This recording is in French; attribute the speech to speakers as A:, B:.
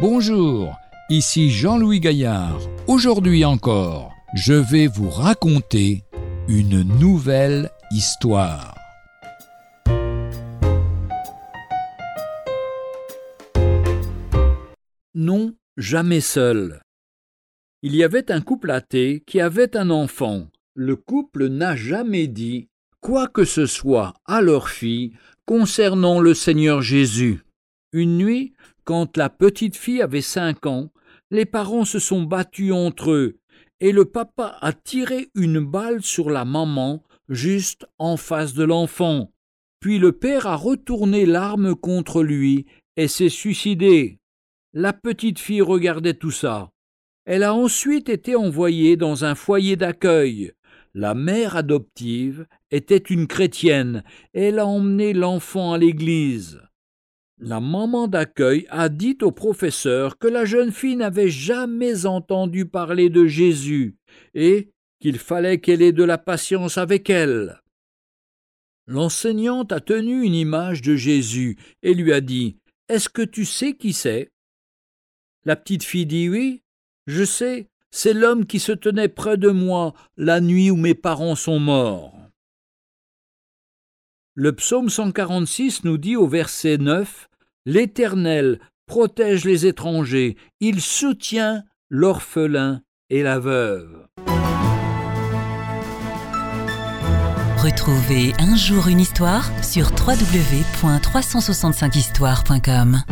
A: Bonjour, ici Jean-Louis Gaillard. Aujourd'hui encore, je vais vous raconter une nouvelle histoire.
B: Non, jamais seul. Il y avait un couple athée qui avait un enfant. Le couple n'a jamais dit quoi que ce soit à leur fille concernant le Seigneur Jésus. Une nuit, quand la petite fille avait cinq ans, les parents se sont battus entre eux, et le papa a tiré une balle sur la maman juste en face de l'enfant. Puis le père a retourné l'arme contre lui et s'est suicidé. La petite fille regardait tout ça. Elle a ensuite été envoyée dans un foyer d'accueil. La mère adoptive était une chrétienne. Elle a emmené l'enfant à l'église. La maman d'accueil a dit au professeur que la jeune fille n'avait jamais entendu parler de Jésus et qu'il fallait qu'elle ait de la patience avec elle. L'enseignante a tenu une image de Jésus et lui a dit Est-ce que tu sais qui c'est? La petite fille dit oui. Je sais, c'est l'homme qui se tenait près de moi la nuit où mes parents sont morts. Le psaume 146 nous dit au verset 9 L'Éternel protège les étrangers, il soutient l'orphelin et la veuve.
C: Retrouvez un jour une histoire sur www.365histoire.com.